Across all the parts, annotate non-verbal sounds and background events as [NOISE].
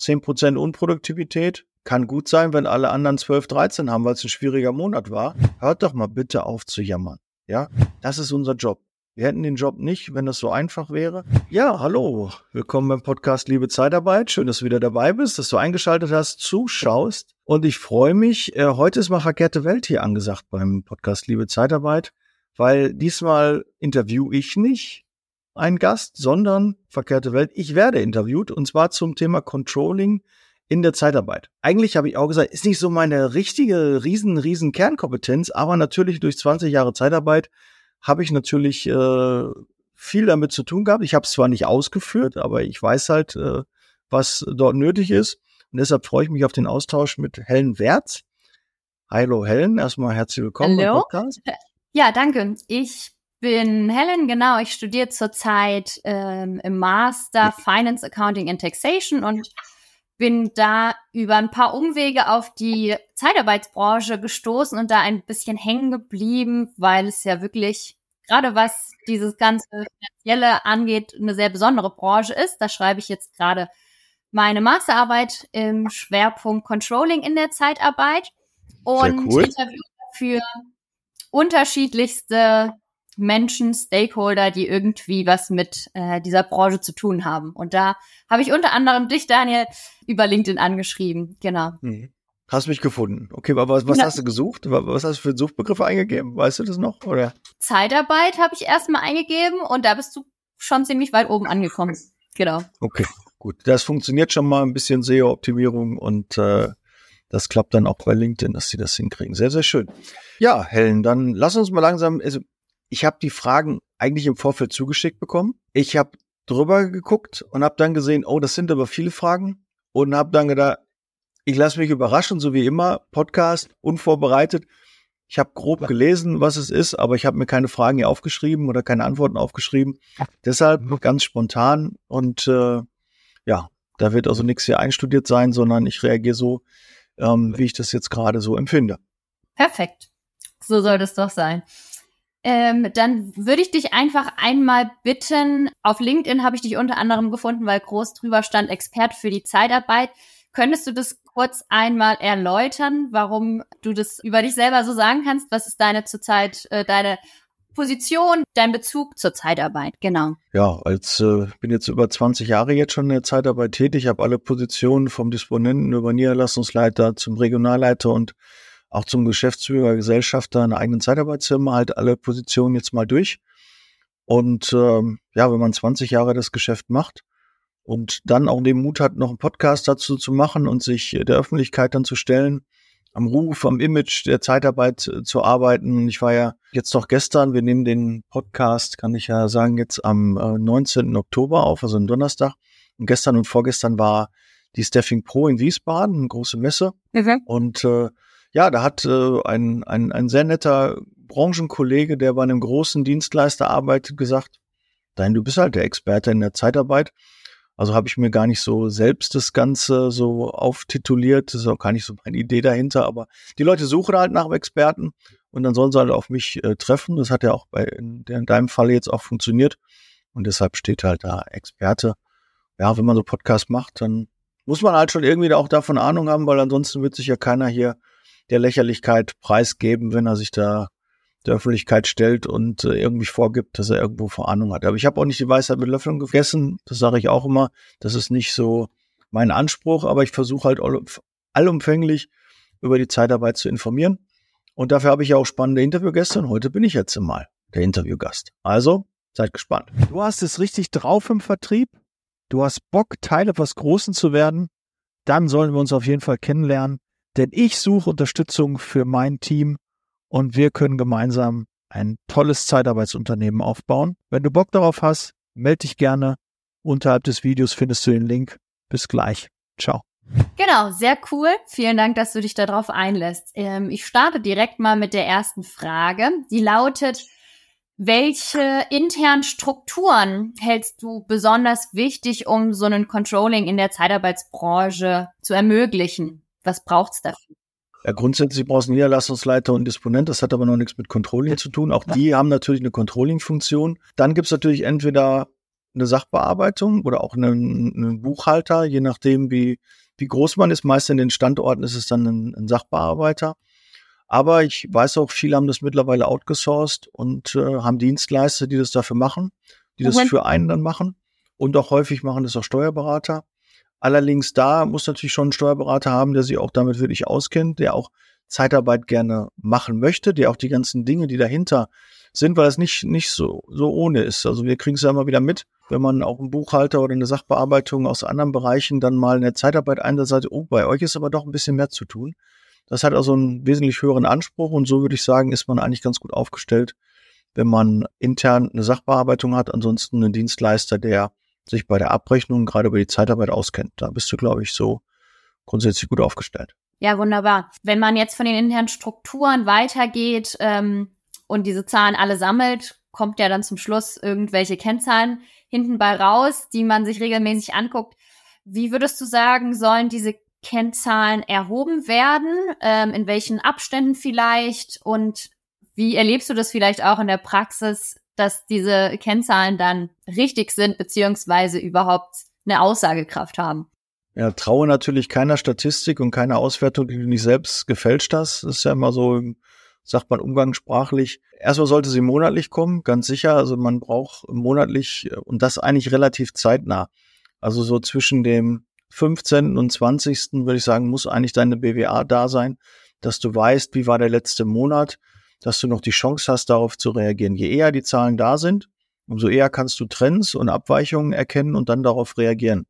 10% Unproduktivität. Kann gut sein, wenn alle anderen 12, 13 haben, weil es ein schwieriger Monat war. Hört doch mal bitte auf zu jammern. Ja, das ist unser Job. Wir hätten den Job nicht, wenn das so einfach wäre. Ja, hallo. Willkommen beim Podcast Liebe Zeitarbeit. Schön, dass du wieder dabei bist, dass du eingeschaltet hast, zuschaust. Und ich freue mich. Äh, heute ist mal verkehrte Welt hier angesagt beim Podcast Liebe Zeitarbeit, weil diesmal interview ich nicht einen Gast, sondern verkehrte Welt. Ich werde interviewt und zwar zum Thema Controlling in der Zeitarbeit. Eigentlich habe ich auch gesagt, ist nicht so meine richtige riesen, riesen Kernkompetenz, aber natürlich durch 20 Jahre Zeitarbeit habe ich natürlich äh, viel damit zu tun gehabt. Ich habe es zwar nicht ausgeführt, aber ich weiß halt, äh, was dort nötig ist. Und deshalb freue ich mich auf den Austausch mit Helen Wertz. Hallo Helen, erstmal herzlich willkommen Hallo. im Podcast. Ja, danke. Ich bin Helen, genau. Ich studiere zurzeit ähm, im Master Finance, Accounting and Taxation und bin da über ein paar Umwege auf die Zeitarbeitsbranche gestoßen und da ein bisschen hängen geblieben, weil es ja wirklich, gerade was dieses ganze Finanzielle angeht, eine sehr besondere Branche ist. Da schreibe ich jetzt gerade meine Masterarbeit im Schwerpunkt Controlling in der Zeitarbeit und cool. interview für unterschiedlichste Menschen, Stakeholder, die irgendwie was mit äh, dieser Branche zu tun haben. Und da habe ich unter anderem dich, Daniel, über LinkedIn angeschrieben. Genau. Mhm. Hast mich gefunden. Okay, aber was, was ja. hast du gesucht? Was hast du für Suchbegriffe eingegeben? Weißt du das noch? Oder? Zeitarbeit habe ich erstmal eingegeben und da bist du schon ziemlich weit oben angekommen. Genau. Okay, gut. Das funktioniert schon mal ein bisschen SEO-Optimierung und äh, das klappt dann auch bei LinkedIn, dass sie das hinkriegen. Sehr, sehr schön. Ja, Helen, dann lass uns mal langsam, also ich habe die Fragen eigentlich im Vorfeld zugeschickt bekommen. Ich habe drüber geguckt und habe dann gesehen, oh, das sind aber viele Fragen und habe dann gedacht, ich lasse mich überraschen, so wie immer, Podcast, unvorbereitet. Ich habe grob gelesen, was es ist, aber ich habe mir keine Fragen hier aufgeschrieben oder keine Antworten aufgeschrieben. Deshalb ganz spontan und äh, ja, da wird also nichts hier einstudiert sein, sondern ich reagiere so, ähm, wie ich das jetzt gerade so empfinde. Perfekt. So soll das doch sein. Ähm, dann würde ich dich einfach einmal bitten, auf LinkedIn habe ich dich unter anderem gefunden, weil groß drüber stand Expert für die Zeitarbeit. Könntest du das kurz einmal erläutern, warum du das über dich selber so sagen kannst? Was ist deine zurzeit äh, deine Position, dein Bezug zur Zeitarbeit? Genau. Ja, als äh, bin jetzt über 20 Jahre jetzt schon in der Zeitarbeit tätig, habe alle Positionen vom Disponenten über Niederlassungsleiter zum Regionalleiter und auch zum Geschäftsführer, Gesellschafter einer eigenen Zeitarbeitsfirma halt alle Positionen jetzt mal durch. Und ähm, ja, wenn man 20 Jahre das Geschäft macht und dann auch den Mut hat, noch einen Podcast dazu zu machen und sich der Öffentlichkeit dann zu stellen, am Ruf, am Image der Zeitarbeit äh, zu arbeiten. Ich war ja jetzt doch gestern, wir nehmen den Podcast, kann ich ja sagen, jetzt am äh, 19. Oktober auf, also am Donnerstag. Und gestern und vorgestern war die Staffing Pro in Wiesbaden, eine große Messe. Okay. Und äh, ja, da hat äh, ein, ein, ein sehr netter Branchenkollege, der bei einem großen Dienstleister arbeitet, gesagt, Dein, du bist halt der Experte in der Zeitarbeit. Also habe ich mir gar nicht so selbst das Ganze so auftituliert. Das ist auch gar nicht so meine Idee dahinter, aber die Leute suchen halt nach Experten und dann sollen sie halt auf mich äh, treffen. Das hat ja auch bei in, in deinem Fall jetzt auch funktioniert. Und deshalb steht halt da Experte. Ja, wenn man so Podcast macht, dann muss man halt schon irgendwie auch davon Ahnung haben, weil ansonsten wird sich ja keiner hier der Lächerlichkeit preisgeben, wenn er sich da der Öffentlichkeit stellt und äh, irgendwie vorgibt, dass er irgendwo vor Ahnung hat. Aber ich habe auch nicht die Weisheit mit Löffeln gegessen. Das sage ich auch immer. Das ist nicht so mein Anspruch, aber ich versuche halt allumfänglich über die Zeitarbeit zu informieren. Und dafür habe ich ja auch spannende Interviewgäste und heute bin ich jetzt mal der Interviewgast. Also, seid gespannt. Du hast es richtig drauf im Vertrieb. Du hast Bock, Teil etwas Großen zu werden. Dann sollen wir uns auf jeden Fall kennenlernen. Denn ich suche Unterstützung für mein Team und wir können gemeinsam ein tolles Zeitarbeitsunternehmen aufbauen. Wenn du Bock darauf hast, melde dich gerne. Unterhalb des Videos findest du den Link. Bis gleich. Ciao. Genau, sehr cool. Vielen Dank, dass du dich darauf einlässt. Ähm, ich starte direkt mal mit der ersten Frage. Die lautet, welche internen Strukturen hältst du besonders wichtig, um so ein Controlling in der Zeitarbeitsbranche zu ermöglichen? Was braucht's dafür? Ja, grundsätzlich brauchst du einen Niederlassungsleiter und Disponent. Das hat aber noch nichts mit Controlling zu tun. Auch die haben natürlich eine Controlling-Funktion. Dann gibt's natürlich entweder eine Sachbearbeitung oder auch einen, einen Buchhalter, je nachdem, wie, wie groß man ist. Meist in den Standorten ist es dann ein, ein Sachbearbeiter. Aber ich weiß auch, viele haben das mittlerweile outgesourced und äh, haben Dienstleister, die das dafür machen, die das für einen dann machen. Und auch häufig machen das auch Steuerberater. Allerdings da muss natürlich schon ein Steuerberater haben, der sich auch damit wirklich auskennt, der auch Zeitarbeit gerne machen möchte, der auch die ganzen Dinge, die dahinter sind, weil es nicht, nicht so, so ohne ist. Also wir kriegen es ja immer wieder mit, wenn man auch einen Buchhalter oder eine Sachbearbeitung aus anderen Bereichen dann mal in der Zeitarbeit einsetzt, oh, bei euch ist aber doch ein bisschen mehr zu tun. Das hat also einen wesentlich höheren Anspruch und so würde ich sagen, ist man eigentlich ganz gut aufgestellt, wenn man intern eine Sachbearbeitung hat, ansonsten einen Dienstleister, der sich bei der Abrechnung gerade über die Zeitarbeit auskennt. Da bist du, glaube ich, so grundsätzlich gut aufgestellt. Ja, wunderbar. Wenn man jetzt von den internen Strukturen weitergeht ähm, und diese Zahlen alle sammelt, kommt ja dann zum Schluss irgendwelche Kennzahlen hinten bei raus, die man sich regelmäßig anguckt. Wie würdest du sagen, sollen diese Kennzahlen erhoben werden? Ähm, in welchen Abständen vielleicht? Und wie erlebst du das vielleicht auch in der Praxis, dass diese Kennzahlen dann richtig sind, beziehungsweise überhaupt eine Aussagekraft haben? Ja, traue natürlich keiner Statistik und keiner Auswertung, die du nicht selbst gefälscht hast. Das ist ja immer so, sagt man umgangssprachlich. Erstmal sollte sie monatlich kommen, ganz sicher. Also man braucht monatlich und das eigentlich relativ zeitnah. Also so zwischen dem 15. und 20. würde ich sagen, muss eigentlich deine BWA da sein, dass du weißt, wie war der letzte Monat, dass du noch die Chance hast, darauf zu reagieren. Je eher die Zahlen da sind, umso eher kannst du Trends und Abweichungen erkennen und dann darauf reagieren.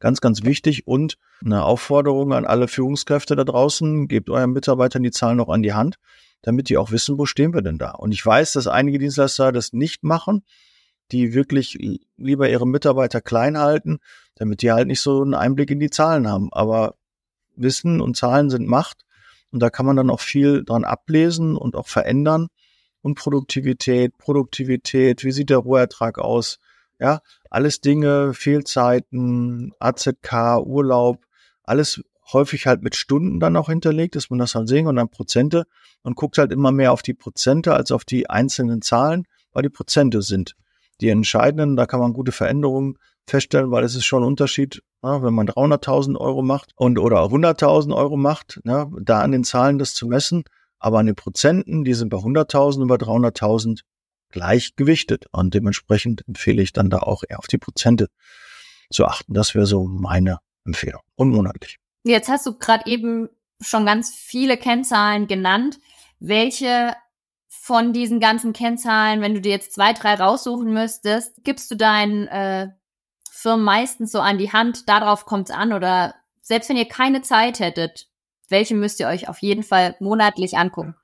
Ganz, ganz wichtig und eine Aufforderung an alle Führungskräfte da draußen, gebt euren Mitarbeitern die Zahlen noch an die Hand, damit die auch wissen, wo stehen wir denn da. Und ich weiß, dass einige Dienstleister das nicht machen, die wirklich lieber ihre Mitarbeiter klein halten, damit die halt nicht so einen Einblick in die Zahlen haben. Aber Wissen und Zahlen sind Macht und da kann man dann auch viel dran ablesen und auch verändern. Und Produktivität, Produktivität, wie sieht der Rohertrag aus? Ja, alles Dinge, Fehlzeiten, AZK, Urlaub, alles häufig halt mit Stunden dann auch hinterlegt, dass man das halt sehen und dann Prozente und guckt halt immer mehr auf die Prozente als auf die einzelnen Zahlen, weil die Prozente sind die entscheidenden. Da kann man gute Veränderungen feststellen, weil es ist schon ein Unterschied, wenn man 300.000 Euro macht und oder 100.000 Euro macht, ja, da an den Zahlen das zu messen, aber an den Prozenten, die sind bei 100.000 und bei 300.000 gleich gewichtet. Und dementsprechend empfehle ich dann da auch eher auf die Prozente zu achten. Das wäre so meine Empfehlung. Und monatlich. Jetzt hast du gerade eben schon ganz viele Kennzahlen genannt. Welche von diesen ganzen Kennzahlen, wenn du dir jetzt zwei, drei raussuchen müsstest, gibst du deinen äh, Firmen meistens so an die Hand, darauf kommt es an oder selbst wenn ihr keine Zeit hättet, welche müsst ihr euch auf jeden Fall monatlich angucken?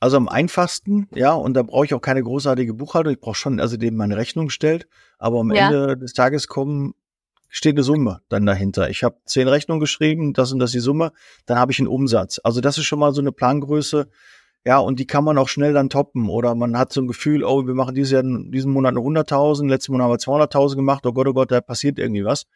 Also am einfachsten, ja, und da brauche ich auch keine großartige Buchhaltung. Ich brauche schon, also dem meine Rechnung stellt, aber am ja. Ende des Tages kommen steht eine Summe dann dahinter. Ich habe zehn Rechnungen geschrieben, das und das die Summe, dann habe ich einen Umsatz. Also das ist schon mal so eine Plangröße, ja, und die kann man auch schnell dann toppen. Oder man hat so ein Gefühl, oh, wir machen dieses Jahr, diesen Monat eine 100.000, letzten Monat haben wir 200.000 gemacht, oh Gott, oh Gott, da passiert irgendwie was.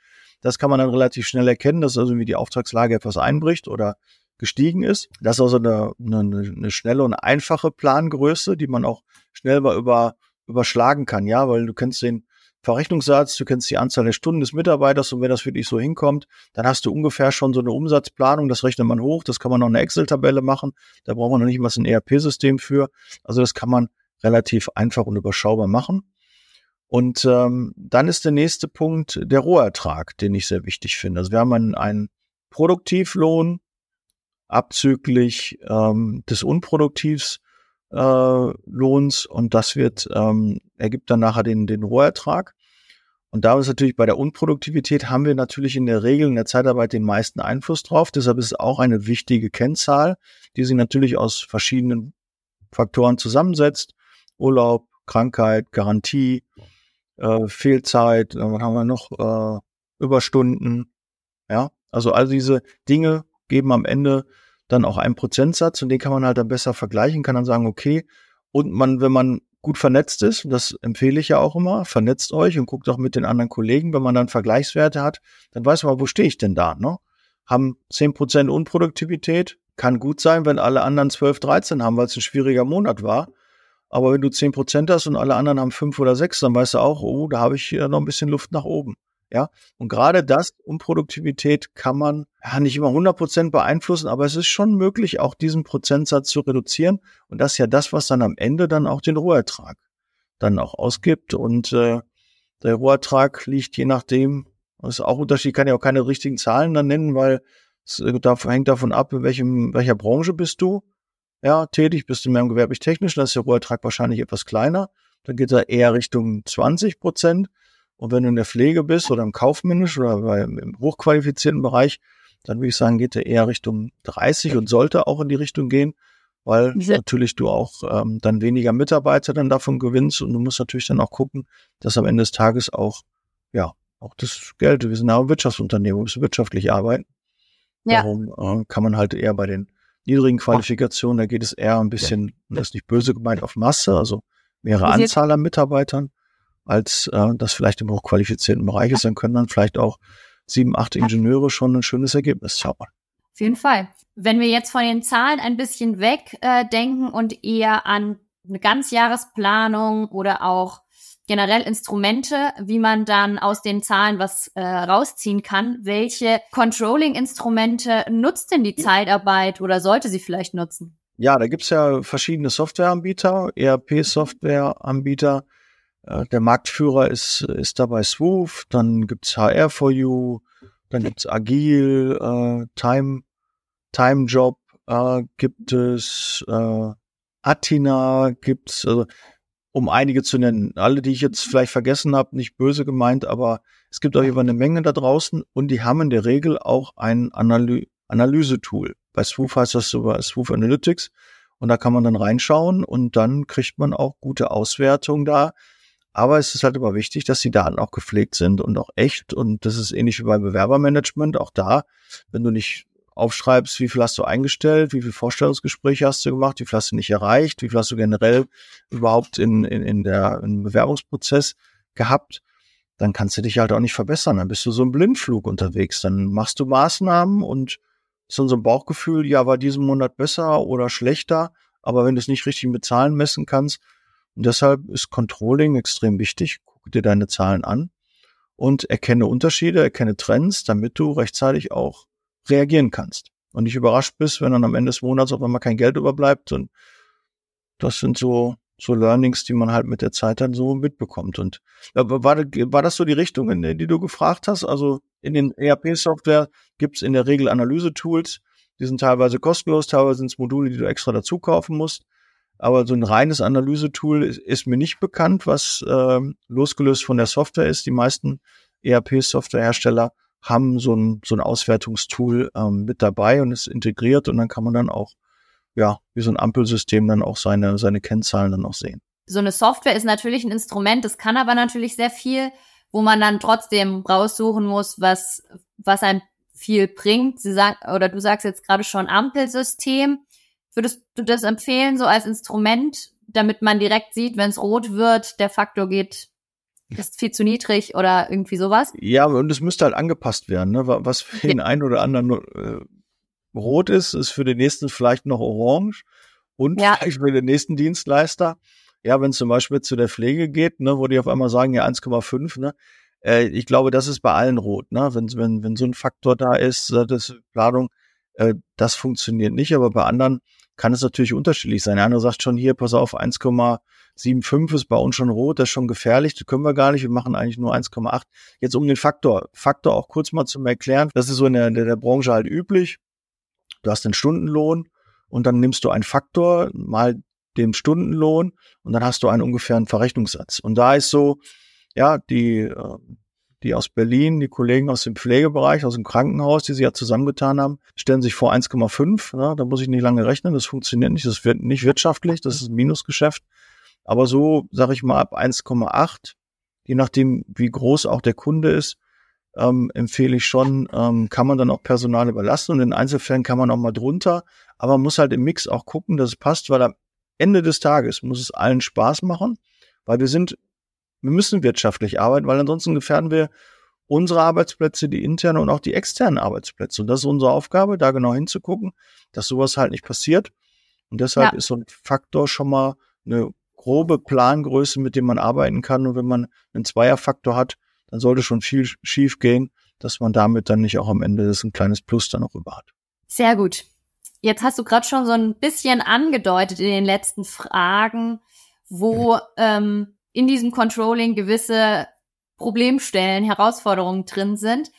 Das kann man dann relativ schnell erkennen, dass also irgendwie die Auftragslage etwas einbricht oder gestiegen ist. Das ist also eine, eine, eine schnelle und einfache Plangröße, die man auch schnell mal über, überschlagen kann, ja, weil du kennst den Verrechnungssatz, du kennst die Anzahl der Stunden des Mitarbeiters und wenn das wirklich so hinkommt, dann hast du ungefähr schon so eine Umsatzplanung, das rechnet man hoch, das kann man noch eine Excel-Tabelle machen, da braucht man noch nicht mal ein ERP-System für. Also das kann man relativ einfach und überschaubar machen. Und ähm, dann ist der nächste Punkt der Rohertrag, den ich sehr wichtig finde. Also wir haben einen, einen Produktivlohn, abzüglich ähm, des Unproduktivs äh, Lohns und das wird ähm, ergibt dann nachher den den Rohertrag. Und da ist natürlich bei der Unproduktivität haben wir natürlich in der Regel in der Zeitarbeit den meisten Einfluss drauf. Deshalb ist es auch eine wichtige Kennzahl, die sich natürlich aus verschiedenen Faktoren zusammensetzt. Urlaub, Krankheit, Garantie, äh, Fehlzeit, dann haben wir noch äh, Überstunden. Ja, also all diese Dinge geben am Ende dann auch einen Prozentsatz und den kann man halt dann besser vergleichen, kann dann sagen, okay, und man, wenn man gut vernetzt ist, das empfehle ich ja auch immer, vernetzt euch und guckt auch mit den anderen Kollegen, wenn man dann Vergleichswerte hat, dann weiß man, wo stehe ich denn da, ne? Haben zehn Prozent Unproduktivität, kann gut sein, wenn alle anderen 12, 13 haben, weil es ein schwieriger Monat war. Aber wenn du zehn Prozent hast und alle anderen haben fünf oder sechs, dann weißt du auch, oh, da habe ich noch ein bisschen Luft nach oben. Ja, und gerade das um Produktivität kann man ja nicht immer 100 Prozent beeinflussen, aber es ist schon möglich, auch diesen Prozentsatz zu reduzieren. Und das ist ja das, was dann am Ende dann auch den Rohertrag dann auch ausgibt. Und äh, der Rohertrag liegt je nachdem, das ist auch Unterschied, kann ja auch keine richtigen Zahlen dann nennen, weil es äh, hängt davon ab, in welchem, welcher Branche bist du ja, tätig, bist du mehr im gewerblich-technischen, da ist der Rohertrag wahrscheinlich etwas kleiner. Dann geht er eher Richtung 20 Prozent. Und wenn du in der Pflege bist oder im kaufmännischen oder im hochqualifizierten Bereich, dann würde ich sagen, geht er eher Richtung 30 und sollte auch in die Richtung gehen, weil ja. natürlich du auch ähm, dann weniger Mitarbeiter dann davon gewinnst und du musst natürlich dann auch gucken, dass am Ende des Tages auch, ja, auch das Geld, wir sind ja ein Wirtschaftsunternehmen, wir müssen wirtschaftlich arbeiten. Ja. Darum äh, kann man halt eher bei den niedrigen Qualifikationen, da geht es eher ein bisschen, ja. das ist nicht böse gemeint, auf Masse, also mehrere Anzahl an Mitarbeitern als äh, das vielleicht im hochqualifizierten Bereich ist, dann können dann vielleicht auch sieben, acht Ingenieure schon ein schönes Ergebnis zaubern. Auf jeden Fall. Wenn wir jetzt von den Zahlen ein bisschen weg äh, und eher an eine Ganzjahresplanung oder auch generell Instrumente, wie man dann aus den Zahlen was äh, rausziehen kann. Welche Controlling-Instrumente nutzt denn die Zeitarbeit oder sollte sie vielleicht nutzen? Ja, da gibt's ja verschiedene Softwareanbieter, ERP-Softwareanbieter, der Marktführer ist, ist dabei Swoof, dann gibt's HR4U, dann gibt's Agil, äh, Time, Time Job, äh, gibt es äh, Atina, gibt's, also um einige zu nennen. Alle, die ich jetzt vielleicht vergessen habe, nicht böse gemeint, aber es gibt auf jeden Fall eine Menge da draußen und die haben in der Regel auch ein Analy Analyse-Tool. Bei Swoof heißt das so bei Swoof Analytics und da kann man dann reinschauen und dann kriegt man auch gute Auswertungen da, aber es ist halt immer wichtig, dass die Daten auch gepflegt sind und auch echt. Und das ist ähnlich wie beim Bewerbermanagement. Auch da, wenn du nicht aufschreibst, wie viel hast du eingestellt, wie viel Vorstellungsgespräche hast du gemacht, wie viel hast du nicht erreicht, wie viel hast du generell überhaupt in, in, in der im Bewerbungsprozess gehabt, dann kannst du dich halt auch nicht verbessern. Dann bist du so im Blindflug unterwegs. Dann machst du Maßnahmen und so ein Bauchgefühl, ja, war diesen Monat besser oder schlechter. Aber wenn du es nicht richtig mit Zahlen messen kannst, und deshalb ist Controlling extrem wichtig. Guck dir deine Zahlen an und erkenne Unterschiede, erkenne Trends, damit du rechtzeitig auch reagieren kannst und nicht überrascht bist, wenn dann am Ende des Monats auf einmal kein Geld überbleibt. Und das sind so, so Learnings, die man halt mit der Zeit dann so mitbekommt. Und war, war das so die Richtung, in die du gefragt hast? Also in den ERP-Software gibt's in der Regel Analyse-Tools, die sind teilweise kostenlos, teilweise sind es Module, die du extra dazu kaufen musst aber so ein reines Analysetool ist, ist mir nicht bekannt, was äh, losgelöst von der Software ist. Die meisten ERP-Softwarehersteller haben so ein, so ein Auswertungstool ähm, mit dabei und ist integriert und dann kann man dann auch, ja, wie so ein Ampelsystem dann auch seine, seine Kennzahlen dann auch sehen. So eine Software ist natürlich ein Instrument, das kann aber natürlich sehr viel, wo man dann trotzdem raussuchen muss, was, was einem viel bringt. Sie sagt, oder du sagst jetzt gerade schon Ampelsystem. Würdest du das empfehlen, so als Instrument, damit man direkt sieht, wenn es rot wird, der Faktor geht, ist viel zu niedrig oder irgendwie sowas? Ja, und es müsste halt angepasst werden, ne? Was für den einen oder anderen äh, rot ist, ist für den nächsten vielleicht noch orange und ja. vielleicht für den nächsten Dienstleister. Ja, wenn es zum Beispiel zu der Pflege geht, ne, wo die auf einmal sagen, ja 1,5, ne, äh, ich glaube, das ist bei allen rot, ne, wenn, wenn, wenn so ein Faktor da ist, äh, das Planung, äh, das funktioniert nicht, aber bei anderen kann es natürlich unterschiedlich sein. Der andere sagt schon hier, pass auf, 1,75 ist bei uns schon rot, das ist schon gefährlich, das können wir gar nicht, wir machen eigentlich nur 1,8. Jetzt um den Faktor, Faktor auch kurz mal zu erklären, das ist so in der, in der Branche halt üblich. Du hast den Stundenlohn und dann nimmst du einen Faktor mal den Stundenlohn und dann hast du einen ungefähren Verrechnungssatz. Und da ist so, ja, die, äh, die aus Berlin, die Kollegen aus dem Pflegebereich, aus dem Krankenhaus, die sie ja zusammengetan haben, stellen sich vor 1,5. Ja, da muss ich nicht lange rechnen, das funktioniert nicht, das wird nicht wirtschaftlich, das ist ein Minusgeschäft. Aber so, sage ich mal, ab 1,8, je nachdem, wie groß auch der Kunde ist, ähm, empfehle ich schon, ähm, kann man dann auch Personal überlassen und in Einzelfällen kann man auch mal drunter. Aber man muss halt im Mix auch gucken, dass es passt, weil am Ende des Tages muss es allen Spaß machen, weil wir sind wir müssen wirtschaftlich arbeiten, weil ansonsten gefährden wir unsere Arbeitsplätze, die internen und auch die externen Arbeitsplätze. Und das ist unsere Aufgabe, da genau hinzugucken, dass sowas halt nicht passiert. Und deshalb ja. ist so ein Faktor schon mal eine grobe Plangröße, mit dem man arbeiten kann. Und wenn man einen Zweierfaktor hat, dann sollte schon viel schief gehen, dass man damit dann nicht auch am Ende das ein kleines Plus dann noch über hat. Sehr gut. Jetzt hast du gerade schon so ein bisschen angedeutet in den letzten Fragen, wo ähm, in diesem Controlling gewisse Problemstellen, Herausforderungen drin sind.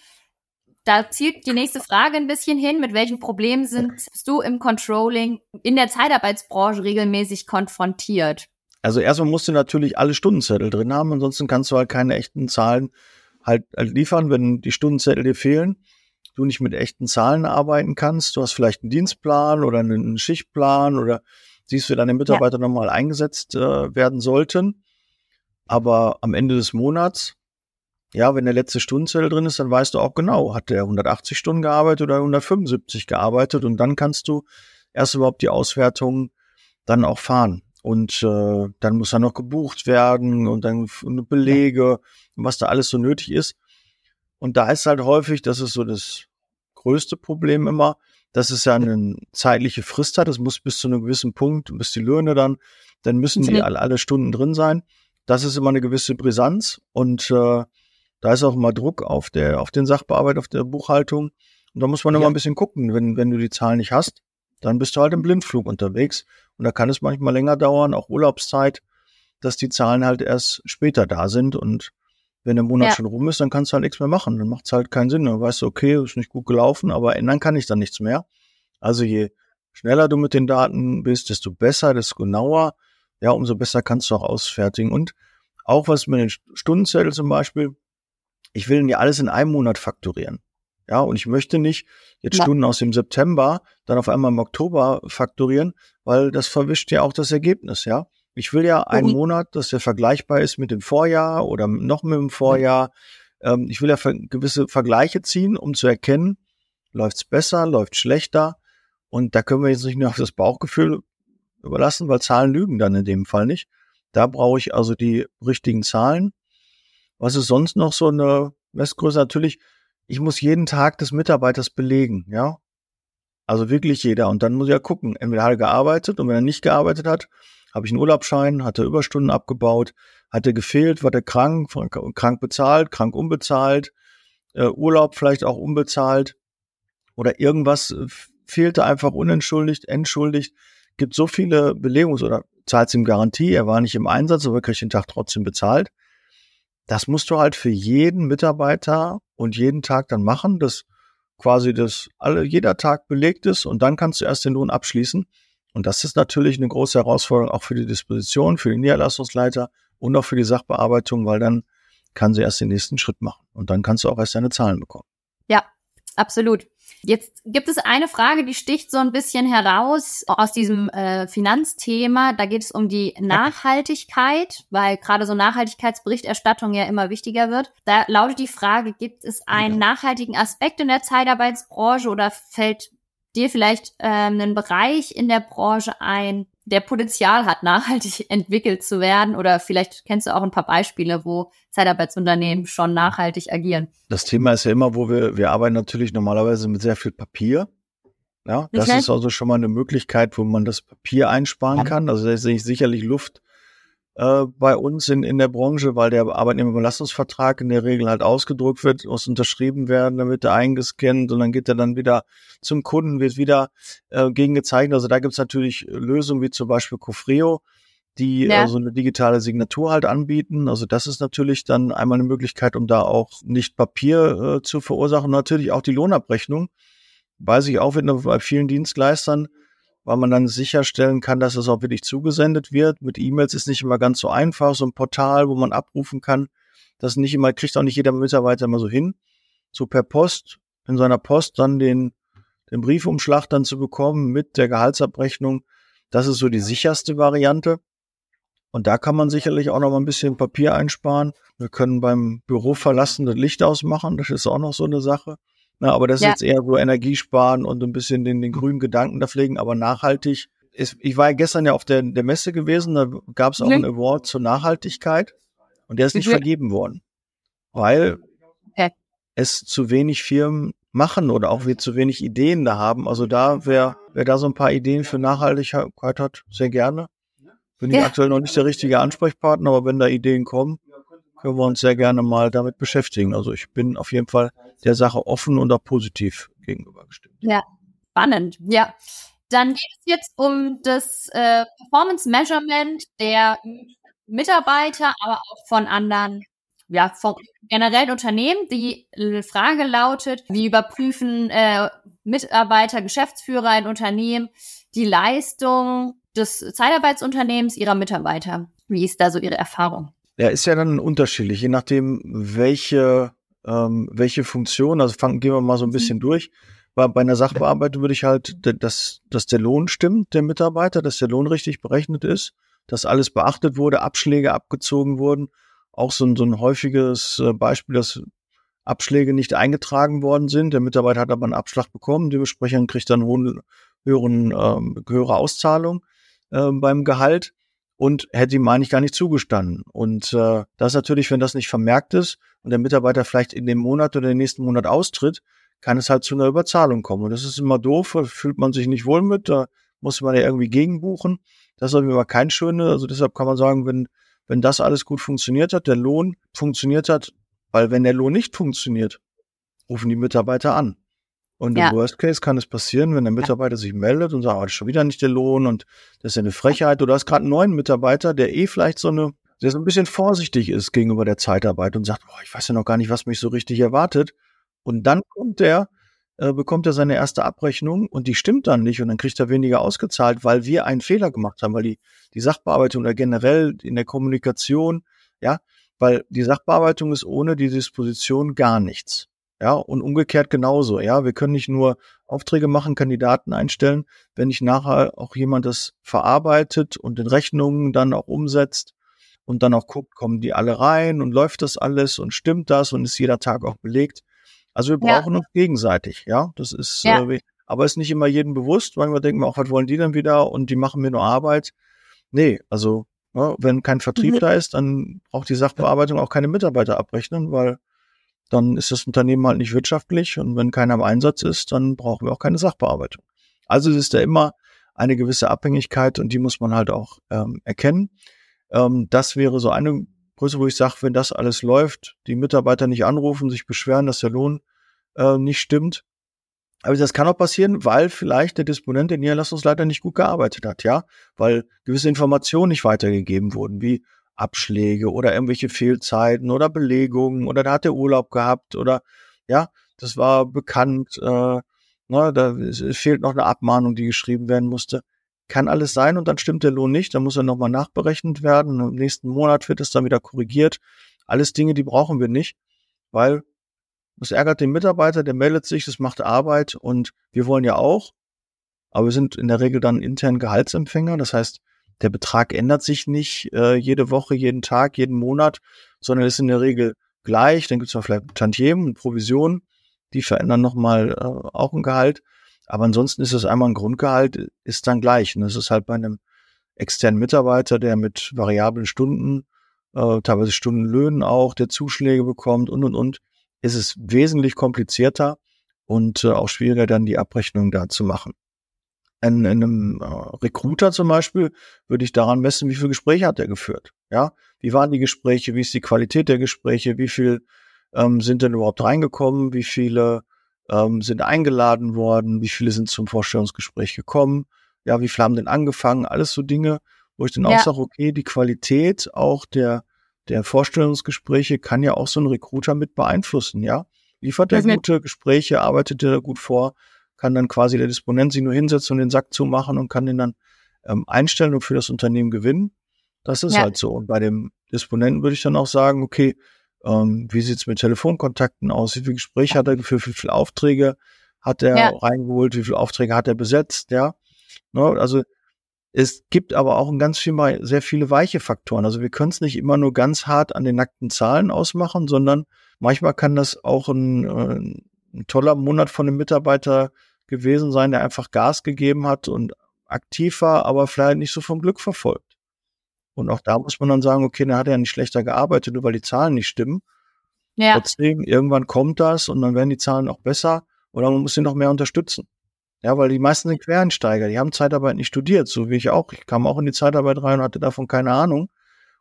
Da zielt die nächste Frage ein bisschen hin. Mit welchen Problemen sind du im Controlling in der Zeitarbeitsbranche regelmäßig konfrontiert? Also erstmal musst du natürlich alle Stundenzettel drin haben, ansonsten kannst du halt keine echten Zahlen halt, halt liefern, wenn die Stundenzettel dir fehlen du nicht mit echten Zahlen arbeiten kannst. Du hast vielleicht einen Dienstplan oder einen Schichtplan oder siehst, wie deine Mitarbeiter ja. nochmal eingesetzt äh, werden sollten. Aber am Ende des Monats, ja, wenn der letzte Stundenzettel drin ist, dann weißt du auch genau, hat der 180 Stunden gearbeitet oder 175 gearbeitet und dann kannst du erst überhaupt die Auswertung dann auch fahren. Und äh, dann muss dann noch gebucht werden und dann Belege, was da alles so nötig ist. Und da ist halt häufig, das ist so das größte Problem immer, dass es ja eine zeitliche Frist hat. Es muss bis zu einem gewissen Punkt, bis die Löhne dann, dann müssen die alle, alle Stunden drin sein. Das ist immer eine gewisse Brisanz und äh, da ist auch immer Druck auf der, auf den Sachbearbeiter, auf der Buchhaltung. Und da muss man ja. immer ein bisschen gucken. Wenn, wenn du die Zahlen nicht hast, dann bist du halt im Blindflug unterwegs. Und da kann es manchmal länger dauern, auch Urlaubszeit, dass die Zahlen halt erst später da sind. Und wenn der Monat ja. schon rum ist, dann kannst du halt nichts mehr machen. Dann macht es halt keinen Sinn. Dann weißt du, okay, ist nicht gut gelaufen, aber ändern kann ich dann nichts mehr. Also je schneller du mit den Daten bist, desto besser, desto genauer, ja, umso besser kannst du auch ausfertigen. Und auch was mit den Stundenzettel zum Beispiel, ich will ja alles in einem Monat fakturieren. Ja, und ich möchte nicht jetzt ja. Stunden aus dem September dann auf einmal im Oktober fakturieren, weil das verwischt ja auch das Ergebnis, ja. Ich will ja einen mhm. Monat, dass der vergleichbar ist mit dem Vorjahr oder noch mit dem Vorjahr. Ähm, ich will ja gewisse Vergleiche ziehen, um zu erkennen, läuft's besser, läuft schlechter. Und da können wir jetzt nicht nur auf das Bauchgefühl überlassen, weil Zahlen lügen dann in dem Fall nicht. Da brauche ich also die richtigen Zahlen. Was ist sonst noch so eine Messgröße? Natürlich, ich muss jeden Tag des Mitarbeiters belegen, ja. Also wirklich jeder. Und dann muss ich ja gucken, entweder hat er gearbeitet und wenn er nicht gearbeitet hat, habe ich einen Urlaubsschein, hatte Überstunden abgebaut, hatte gefehlt, war der krank, krank bezahlt, krank unbezahlt, äh, Urlaub vielleicht auch unbezahlt oder irgendwas äh, fehlte einfach unentschuldigt, entschuldigt. Gibt so viele Belegungs- oder zahlt ihm Garantie, er war nicht im Einsatz, aber kriegt den Tag trotzdem bezahlt. Das musst du halt für jeden Mitarbeiter und jeden Tag dann machen, dass quasi das alle, jeder Tag belegt ist und dann kannst du erst den Lohn abschließen. Und das ist natürlich eine große Herausforderung auch für die Disposition, für den Niederlassungsleiter und auch für die Sachbearbeitung, weil dann kann sie erst den nächsten Schritt machen und dann kannst du auch erst deine Zahlen bekommen. Ja, absolut. Jetzt gibt es eine Frage, die sticht so ein bisschen heraus aus diesem äh, Finanzthema. Da geht es um die Nachhaltigkeit, weil gerade so Nachhaltigkeitsberichterstattung ja immer wichtiger wird. Da lautet die Frage, gibt es einen nachhaltigen Aspekt in der Zeitarbeitsbranche oder fällt dir vielleicht ähm, einen Bereich in der Branche ein, der Potenzial hat, nachhaltig [LAUGHS] entwickelt zu werden? Oder vielleicht kennst du auch ein paar Beispiele, wo Zeitarbeitsunternehmen schon nachhaltig agieren. Das Thema ist ja immer, wo wir, wir arbeiten natürlich normalerweise mit sehr viel Papier. Ja, das okay. ist also schon mal eine Möglichkeit, wo man das Papier einsparen kann. Also da ich sicherlich Luft äh, bei uns in, in der Branche, weil der Arbeitnehmerbelastungsvertrag in der Regel halt ausgedruckt wird, muss unterschrieben werden, dann wird er eingescannt und dann geht er dann wieder zum Kunden, wird wieder äh, gegengezeichnet. Also da gibt's natürlich Lösungen wie zum Beispiel Cofreo, die ja. äh, so eine digitale Signatur halt anbieten. Also das ist natürlich dann einmal eine Möglichkeit, um da auch nicht Papier äh, zu verursachen. natürlich auch die Lohnabrechnung. Weiß ich auch, wird bei vielen Dienstleistern weil man dann sicherstellen kann, dass es auch wirklich zugesendet wird. Mit E-Mails ist nicht immer ganz so einfach, so ein Portal, wo man abrufen kann. Das nicht immer, kriegt auch nicht jeder Mitarbeiter immer so hin. So per Post, in seiner Post dann den, den Briefumschlag dann zu bekommen mit der Gehaltsabrechnung. Das ist so die sicherste Variante. Und da kann man sicherlich auch noch mal ein bisschen Papier einsparen. Wir können beim Büro verlassen das Licht ausmachen. Das ist auch noch so eine Sache. Na, aber das ja. ist jetzt eher so Energiesparen und ein bisschen den, den grünen Gedanken da pflegen, aber nachhaltig. Ist, ich war ja gestern ja auf der, der Messe gewesen, da gab es auch mhm. einen Award zur Nachhaltigkeit und der ist nicht mhm. vergeben worden, weil okay. es zu wenig Firmen machen oder auch wir zu wenig Ideen da haben. Also da, wer, wer da so ein paar Ideen für Nachhaltigkeit hat, sehr gerne. bin ich ja. aktuell noch nicht der richtige Ansprechpartner, aber wenn da Ideen kommen, können wir uns sehr gerne mal damit beschäftigen. Also ich bin auf jeden Fall der Sache offen und auch positiv gegenübergestimmt. Ja, spannend. Ja. Dann geht es jetzt um das äh, Performance Measurement der Mitarbeiter, aber auch von anderen, ja, von generellen Unternehmen. Die Frage lautet, wie überprüfen äh, Mitarbeiter, Geschäftsführer in Unternehmen die Leistung des Zeitarbeitsunternehmens ihrer Mitarbeiter? Wie ist da so Ihre Erfahrung? Ja, ist ja dann unterschiedlich, je nachdem, welche, ähm, welche Funktion, also fangen, gehen wir mal so ein bisschen mhm. durch. Bei, bei einer Sachbearbeitung würde ich halt, dass, dass der Lohn stimmt, der Mitarbeiter, dass der Lohn richtig berechnet ist, dass alles beachtet wurde, Abschläge abgezogen wurden. Auch so ein, so ein häufiges äh, Beispiel, dass Abschläge nicht eingetragen worden sind. Der Mitarbeiter hat aber einen Abschlag bekommen, dementsprechend kriegt er einen hohen, höheren, ähm, höhere Auszahlung äh, beim Gehalt und hätte ihm eigentlich gar nicht zugestanden. Und äh, das natürlich, wenn das nicht vermerkt ist und der Mitarbeiter vielleicht in dem Monat oder den nächsten Monat austritt, kann es halt zu einer Überzahlung kommen. Und das ist immer doof, da fühlt man sich nicht wohl mit, da muss man ja irgendwie gegenbuchen. Das ist Fall kein schöne. Also deshalb kann man sagen, wenn, wenn das alles gut funktioniert hat, der Lohn funktioniert hat, weil wenn der Lohn nicht funktioniert, rufen die Mitarbeiter an. Und ja. im Worst Case kann es passieren, wenn der Mitarbeiter sich meldet und sagt, oh, das ist schon wieder nicht der Lohn und das ist ja eine Frechheit. Oder du hast gerade einen neuen Mitarbeiter, der eh vielleicht so eine, der so ein bisschen vorsichtig ist gegenüber der Zeitarbeit und sagt, boah, ich weiß ja noch gar nicht, was mich so richtig erwartet. Und dann kommt der, äh, bekommt er seine erste Abrechnung und die stimmt dann nicht und dann kriegt er weniger ausgezahlt, weil wir einen Fehler gemacht haben, weil die, die Sachbearbeitung oder generell in der Kommunikation, ja, weil die Sachbearbeitung ist ohne die Disposition gar nichts. Ja, und umgekehrt genauso. Ja, wir können nicht nur Aufträge machen, Kandidaten einstellen, wenn nicht nachher auch jemand das verarbeitet und in Rechnungen dann auch umsetzt und dann auch guckt, kommen die alle rein und läuft das alles und stimmt das und ist jeder Tag auch belegt. Also wir brauchen ja. uns gegenseitig. Ja, das ist, ja. Äh, aber ist nicht immer jedem bewusst. Denken wir auch, was wollen die denn wieder und die machen mir nur Arbeit. Nee, also ja, ne, wenn kein Vertrieb mhm. da ist, dann braucht die Sachbearbeitung auch keine Mitarbeiter abrechnen, weil dann ist das Unternehmen halt nicht wirtschaftlich und wenn keiner im Einsatz ist, dann brauchen wir auch keine Sachbearbeitung. Also es ist da immer eine gewisse Abhängigkeit und die muss man halt auch ähm, erkennen. Ähm, das wäre so eine Größe, wo ich sage, wenn das alles läuft, die Mitarbeiter nicht anrufen, sich beschweren, dass der Lohn äh, nicht stimmt. Aber das kann auch passieren, weil vielleicht der Disponent, der Niederlassungsleiter nicht gut gearbeitet hat, ja, weil gewisse Informationen nicht weitergegeben wurden, wie Abschläge oder irgendwelche Fehlzeiten oder Belegungen oder da hat er Urlaub gehabt oder ja, das war bekannt, äh, ne, da fehlt noch eine Abmahnung, die geschrieben werden musste. Kann alles sein und dann stimmt der Lohn nicht, dann muss er nochmal nachberechnet werden. Im nächsten Monat wird es dann wieder korrigiert. Alles Dinge, die brauchen wir nicht, weil es ärgert den Mitarbeiter, der meldet sich, das macht Arbeit und wir wollen ja auch, aber wir sind in der Regel dann intern Gehaltsempfänger. Das heißt, der Betrag ändert sich nicht äh, jede Woche, jeden Tag, jeden Monat, sondern ist in der Regel gleich. Dann gibt es vielleicht Tantiemen und Provisionen, die verändern nochmal äh, auch ein Gehalt. Aber ansonsten ist es einmal ein Grundgehalt, ist dann gleich. Und das ist halt bei einem externen Mitarbeiter, der mit variablen Stunden, äh, teilweise Stundenlöhnen auch, der Zuschläge bekommt und und und, ist es wesentlich komplizierter und äh, auch schwieriger dann die Abrechnung da zu machen in, in einem äh, Recruiter zum Beispiel würde ich daran messen, wie viele Gespräche hat er geführt. Ja, wie waren die Gespräche, wie ist die Qualität der Gespräche, wie viel ähm, sind denn überhaupt reingekommen, wie viele ähm, sind eingeladen worden, wie viele sind zum Vorstellungsgespräch gekommen, ja, wie viele haben denn angefangen, alles so Dinge, wo ich dann ja. auch sage, okay, die Qualität auch der der Vorstellungsgespräche kann ja auch so ein Recruiter mit beeinflussen, ja. Liefert er gute Gespräche, arbeitet er gut vor, kann dann quasi der Disponent sich nur hinsetzen und den Sack zumachen und kann den dann ähm, einstellen und für das Unternehmen gewinnen. Das ist ja. halt so. Und bei dem Disponenten würde ich dann auch sagen, okay, ähm, wie sieht's mit Telefonkontakten aus? Wie viele Gespräche hat er geführt? Wie viele Aufträge hat er ja. reingeholt? Wie viele Aufträge hat er besetzt? Ja. Ne? Also es gibt aber auch ein ganz viel mal sehr viele weiche Faktoren. Also wir können es nicht immer nur ganz hart an den nackten Zahlen ausmachen, sondern manchmal kann das auch ein, äh, ein toller Monat von einem Mitarbeiter gewesen sein, der einfach Gas gegeben hat und aktiv war, aber vielleicht nicht so vom Glück verfolgt. Und auch da muss man dann sagen, okay, dann hat er ja nicht schlechter gearbeitet, nur weil die Zahlen nicht stimmen. Ja. Trotzdem, irgendwann kommt das und dann werden die Zahlen auch besser oder man muss ihn noch mehr unterstützen. Ja, weil die meisten sind Quereinsteiger, die haben Zeitarbeit nicht studiert, so wie ich auch. Ich kam auch in die Zeitarbeit rein und hatte davon keine Ahnung.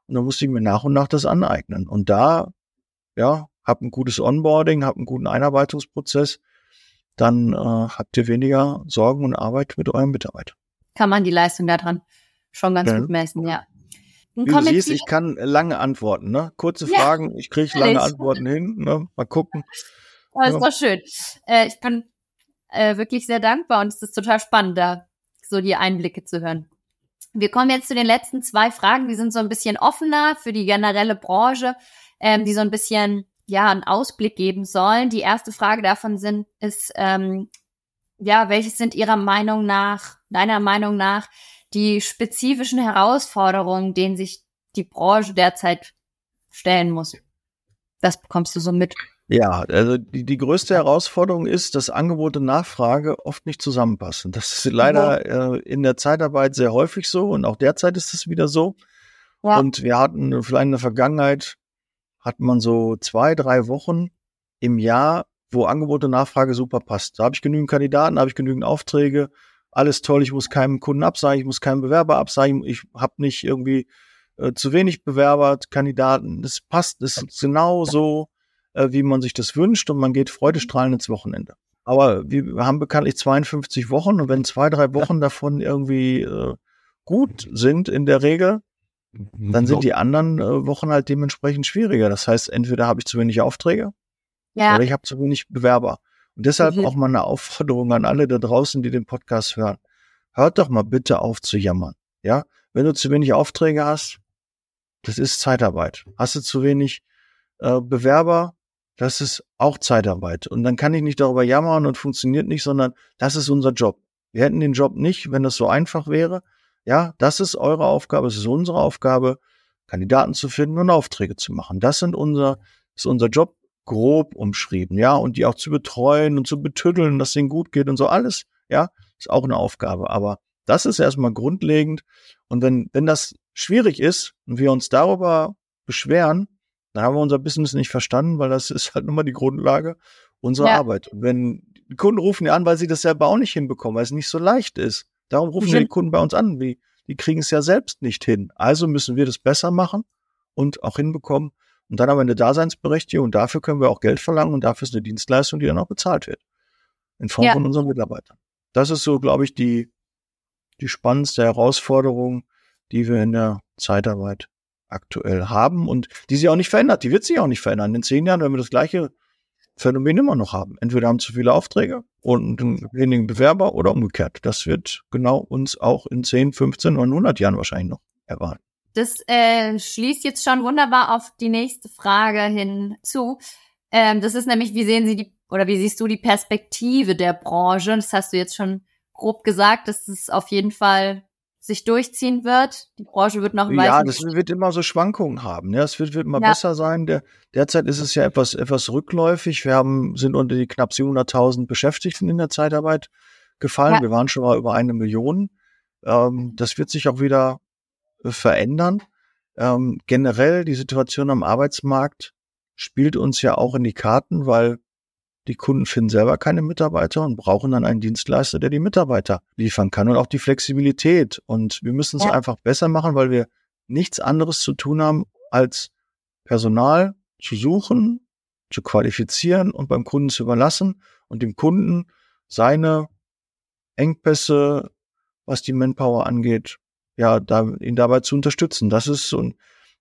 Und dann musste ich mir nach und nach das aneignen. Und da, ja, hab ein gutes Onboarding, hab einen guten Einarbeitungsprozess, dann äh, habt ihr weniger Sorgen und Arbeit mit eurem Mitarbeiter. Kann man die Leistung daran schon ganz ja. gut messen, ja. Wie du siehst, ich kann lange antworten, ne? Kurze ja, Fragen, ich kriege lange Antworten hin, ne? Mal gucken. Oh, ist ja. doch schön. Äh, ich bin äh, wirklich sehr dankbar und es ist total spannend, da so die Einblicke zu hören. Wir kommen jetzt zu den letzten zwei Fragen, die sind so ein bisschen offener für die generelle Branche, ähm, die so ein bisschen ja einen Ausblick geben sollen. Die erste Frage davon sind ist ähm, ja, welches sind Ihrer Meinung nach, deiner Meinung nach, die spezifischen Herausforderungen, denen sich die Branche derzeit stellen muss? Das bekommst du so mit. Ja, also die, die größte Herausforderung ist, dass Angebot und Nachfrage oft nicht zusammenpassen. Das ist leider äh, in der Zeitarbeit sehr häufig so und auch derzeit ist es wieder so. Ja. Und wir hatten vielleicht in der Vergangenheit, hat man so zwei, drei Wochen im Jahr, wo Angebot und Nachfrage super passt. Da habe ich genügend Kandidaten, habe ich genügend Aufträge, alles toll, ich muss keinem Kunden absagen, ich muss keinem Bewerber absagen, ich habe nicht irgendwie äh, zu wenig Bewerber, Kandidaten. Das passt, das ist genau so äh, wie man sich das wünscht und man geht freudestrahlend ins Wochenende. Aber wir haben bekanntlich 52 Wochen und wenn zwei, drei Wochen davon irgendwie äh, gut sind in der Regel, dann sind die anderen äh, Wochen halt dementsprechend schwieriger. Das heißt, entweder habe ich zu wenig Aufträge ja. oder ich habe zu wenig Bewerber. Und deshalb mhm. auch mal eine Aufforderung an alle da draußen, die den Podcast hören. Hört doch mal bitte auf zu jammern. Ja, wenn du zu wenig Aufträge hast, das ist Zeitarbeit. Hast du zu wenig äh, Bewerber, das ist auch Zeitarbeit. Und dann kann ich nicht darüber jammern und funktioniert nicht, sondern das ist unser Job. Wir hätten den Job nicht, wenn das so einfach wäre. Ja, das ist eure Aufgabe, es ist unsere Aufgabe, Kandidaten zu finden und Aufträge zu machen. Das sind unser, ist unser Job grob umschrieben, ja, und die auch zu betreuen und zu betüddeln, dass ihnen gut geht und so alles, ja, ist auch eine Aufgabe. Aber das ist erstmal grundlegend. Und wenn, wenn das schwierig ist und wir uns darüber beschweren, dann haben wir unser Business nicht verstanden, weil das [LAUGHS] ist halt nun mal die Grundlage unserer ja. Arbeit. Und wenn die Kunden rufen ja an, weil sie das selber auch nicht hinbekommen, weil es nicht so leicht ist. Darum rufen mhm. ja die Kunden bei uns an. Wie, die kriegen es ja selbst nicht hin. Also müssen wir das besser machen und auch hinbekommen. Und dann haben wir eine Daseinsberechtigung und dafür können wir auch Geld verlangen und dafür ist eine Dienstleistung, die dann auch bezahlt wird. In Form ja. von unseren Mitarbeitern. Das ist so, glaube ich, die, die spannendste Herausforderung, die wir in der Zeitarbeit aktuell haben und die sich auch nicht verändert. Die wird sich auch nicht verändern. In zehn Jahren werden wir das gleiche Phänomen immer noch haben. Entweder haben zu viele Aufträge und wenigen Bewerber oder umgekehrt. Das wird genau uns auch in 10, 15 oder 100 Jahren wahrscheinlich noch erwarten. Das äh, schließt jetzt schon wunderbar auf die nächste Frage hinzu. Ähm, das ist nämlich, wie sehen Sie die oder wie siehst du die Perspektive der Branche? Das hast du jetzt schon grob gesagt, dass es auf jeden Fall sich durchziehen wird. Die Branche wird noch weiter. Ja, das wird immer so Schwankungen haben. Ja, es wird, wird immer ja. besser sein. Der, derzeit ist es ja etwas, etwas rückläufig. Wir haben, sind unter die knapp 700.000 Beschäftigten in der Zeitarbeit gefallen. Ja. Wir waren schon mal über eine Million. Ähm, das wird sich auch wieder äh, verändern. Ähm, generell die Situation am Arbeitsmarkt spielt uns ja auch in die Karten, weil die Kunden finden selber keine Mitarbeiter und brauchen dann einen Dienstleister, der die Mitarbeiter liefern kann und auch die Flexibilität. Und wir müssen es ja. einfach besser machen, weil wir nichts anderes zu tun haben, als Personal zu suchen, zu qualifizieren und beim Kunden zu überlassen und dem Kunden seine Engpässe, was die Manpower angeht, ja, da, ihn dabei zu unterstützen. Das ist und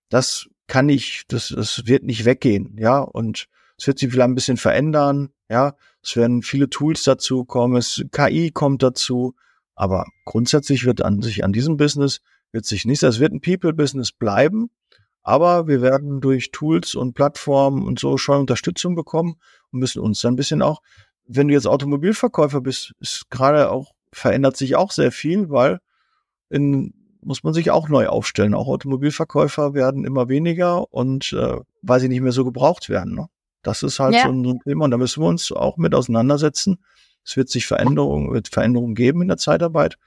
das kann ich, das, das wird nicht weggehen, ja, und es wird sich vielleicht ein bisschen verändern. Ja, es werden viele Tools dazu kommen. Es, KI kommt dazu. Aber grundsätzlich wird an sich an diesem Business wird sich nichts. Es wird ein People-Business bleiben. Aber wir werden durch Tools und Plattformen und so schon Unterstützung bekommen und müssen uns dann ein bisschen auch, wenn du jetzt Automobilverkäufer bist, ist gerade auch, verändert sich auch sehr viel, weil in, muss man sich auch neu aufstellen. Auch Automobilverkäufer werden immer weniger und äh, weil sie nicht mehr so gebraucht werden. Ne? Das ist halt ja. so ein Thema und da müssen wir uns auch mit auseinandersetzen. Es wird sich Veränderungen, wird Veränderungen geben in der Zeitarbeit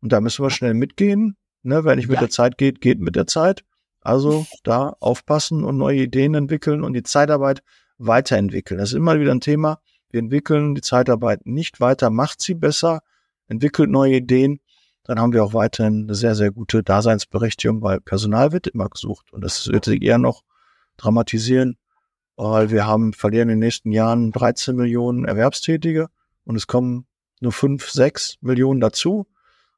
und da müssen wir schnell mitgehen. Ne, wer nicht mit ja. der Zeit geht, geht mit der Zeit. Also [LAUGHS] da aufpassen und neue Ideen entwickeln und die Zeitarbeit weiterentwickeln. Das ist immer wieder ein Thema. wir entwickeln die Zeitarbeit nicht weiter, macht sie besser, entwickelt neue Ideen, dann haben wir auch weiterhin eine sehr, sehr gute Daseinsberechtigung, weil Personal wird immer gesucht und das wird sich eher noch dramatisieren, weil wir haben, verlieren in den nächsten Jahren 13 Millionen Erwerbstätige und es kommen nur 5, 6 Millionen dazu.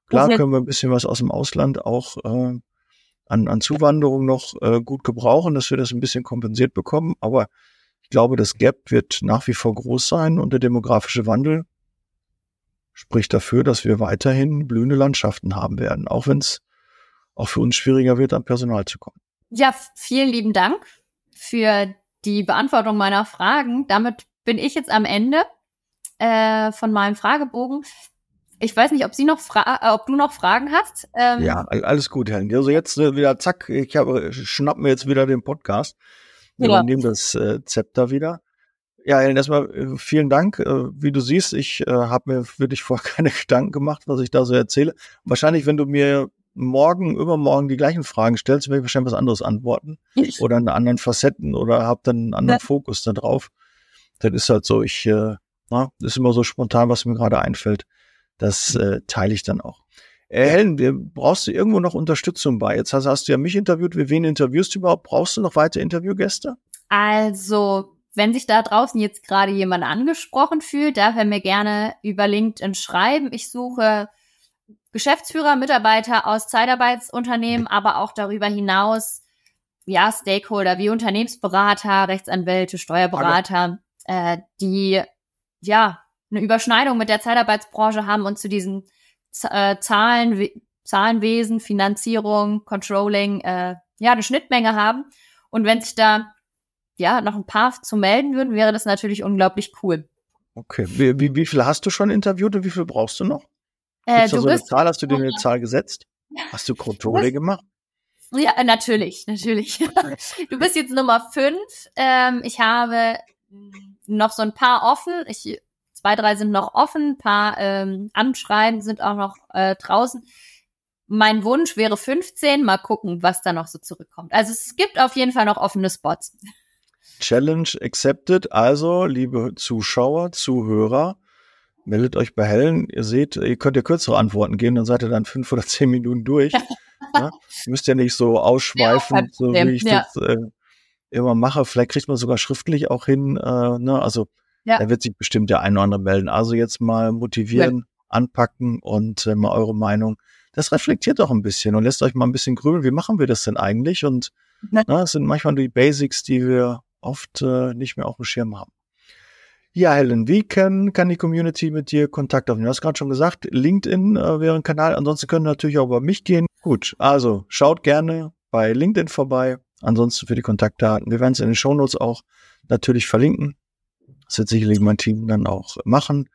Klar können wir ein bisschen was aus dem Ausland auch äh, an, an Zuwanderung noch äh, gut gebrauchen, dass wir das ein bisschen kompensiert bekommen. Aber ich glaube, das Gap wird nach wie vor groß sein und der demografische Wandel spricht dafür, dass wir weiterhin blühende Landschaften haben werden, auch wenn es auch für uns schwieriger wird, an Personal zu kommen. Ja, vielen lieben Dank für die Beantwortung meiner Fragen. Damit bin ich jetzt am Ende äh, von meinem Fragebogen. Ich weiß nicht, ob sie noch fra äh, ob du noch Fragen hast. Ähm, ja, alles gut, Helen. Also jetzt äh, wieder zack, ich habe schnapp mir jetzt wieder den Podcast. Wir ja. übernehmen das äh, Zepter wieder. Ja, Helen, erstmal äh, vielen Dank. Äh, wie du siehst, ich äh, habe mir wirklich vorher [LAUGHS] keine Gedanken gemacht, was ich da so erzähle. Wahrscheinlich, wenn du mir morgen, übermorgen die gleichen Fragen stellst, werde ich wahrscheinlich was anderes antworten. oder in anderen Facetten oder habe dann einen anderen ja. Fokus da drauf. Das ist halt so, ich, äh, na, ist immer so spontan, was mir gerade einfällt. Das äh, teile ich dann auch. Äh, Helen, wir, brauchst du irgendwo noch Unterstützung bei? Jetzt hast, hast du ja mich interviewt. Wie wen interviewst du überhaupt? Brauchst du noch weitere Interviewgäste? Also, wenn sich da draußen jetzt gerade jemand angesprochen fühlt, darf er mir gerne über LinkedIn schreiben. Ich suche Geschäftsführer, Mitarbeiter aus Zeitarbeitsunternehmen, aber auch darüber hinaus, ja, Stakeholder wie Unternehmensberater, Rechtsanwälte, Steuerberater, äh, die ja eine Überschneidung mit der Zeitarbeitsbranche haben und zu diesen äh, Zahlen, Zahlenwesen, Finanzierung, Controlling, äh, ja, eine Schnittmenge haben. Und wenn sich da ja noch ein paar zu melden würden, wäre das natürlich unglaublich cool. Okay. Wie, wie, wie viel hast du schon interviewt und wie viel brauchst du noch? Äh, du so eine Zahl? Hast du dir eine Zahl gesetzt? Hast du Controlling gemacht? Ja, natürlich, natürlich. [LAUGHS] du bist jetzt Nummer fünf. Ähm, ich habe noch so ein paar offen. Ich Zwei, drei sind noch offen, ein paar ähm, Anschreiben sind auch noch äh, draußen. Mein Wunsch wäre 15. Mal gucken, was da noch so zurückkommt. Also es gibt auf jeden Fall noch offene Spots. Challenge accepted. Also, liebe Zuschauer, Zuhörer, meldet euch bei Helen. Ihr seht, ihr könnt ja kürzere Antworten geben, dann seid ihr dann fünf [LAUGHS] oder zehn Minuten durch. ja? [LAUGHS] Müsst ja nicht so ausschweifen, ja, so wie ich ja. das äh, immer mache. Vielleicht kriegt man sogar schriftlich auch hin. Äh, ne? Also. Da wird sich bestimmt der eine oder andere melden. Also jetzt mal motivieren, anpacken und äh, mal eure Meinung. Das reflektiert doch ein bisschen und lässt euch mal ein bisschen grübeln. Wie machen wir das denn eigentlich? Und na, das sind manchmal die Basics, die wir oft äh, nicht mehr auf dem Schirm haben. Ja, Helen, wie kann, kann die Community mit dir Kontakt aufnehmen? Du hast gerade schon gesagt, LinkedIn äh, wäre ein Kanal. Ansonsten können natürlich auch über mich gehen. Gut, also schaut gerne bei LinkedIn vorbei. Ansonsten für die Kontaktdaten. Wir werden es in den Shownotes auch natürlich verlinken. Das wird sicherlich mein Team dann auch machen.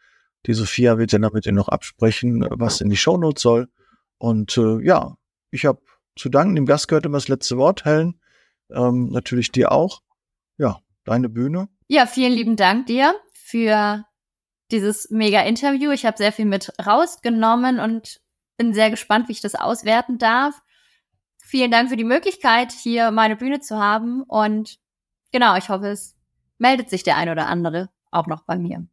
Die Sophia wird dann mit ihr noch absprechen, was in die Shownotes soll. Und äh, ja, ich habe zu danken. Dem Gast gehört immer das letzte Wort, Helen. Ähm, natürlich dir auch. Ja, deine Bühne. Ja, vielen lieben Dank dir für dieses mega Interview. Ich habe sehr viel mit rausgenommen und bin sehr gespannt, wie ich das auswerten darf. Vielen Dank für die Möglichkeit, hier meine Bühne zu haben. Und genau, ich hoffe, es meldet sich der ein oder andere auch noch bei mir.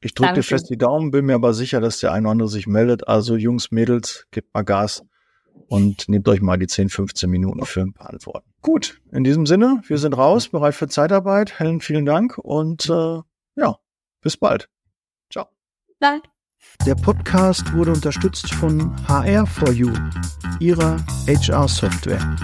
Ich drücke dir fest die Daumen, bin mir aber sicher, dass der ein oder andere sich meldet. Also Jungs, Mädels, gebt mal Gas und nehmt euch mal die 10, 15 Minuten für ein paar Antworten. Gut, in diesem Sinne, wir sind raus, bereit für Zeitarbeit. Helen, vielen Dank und äh, ja, bis bald. Ciao. Bald. Der Podcast wurde unterstützt von HR4U, ihrer HR-Software.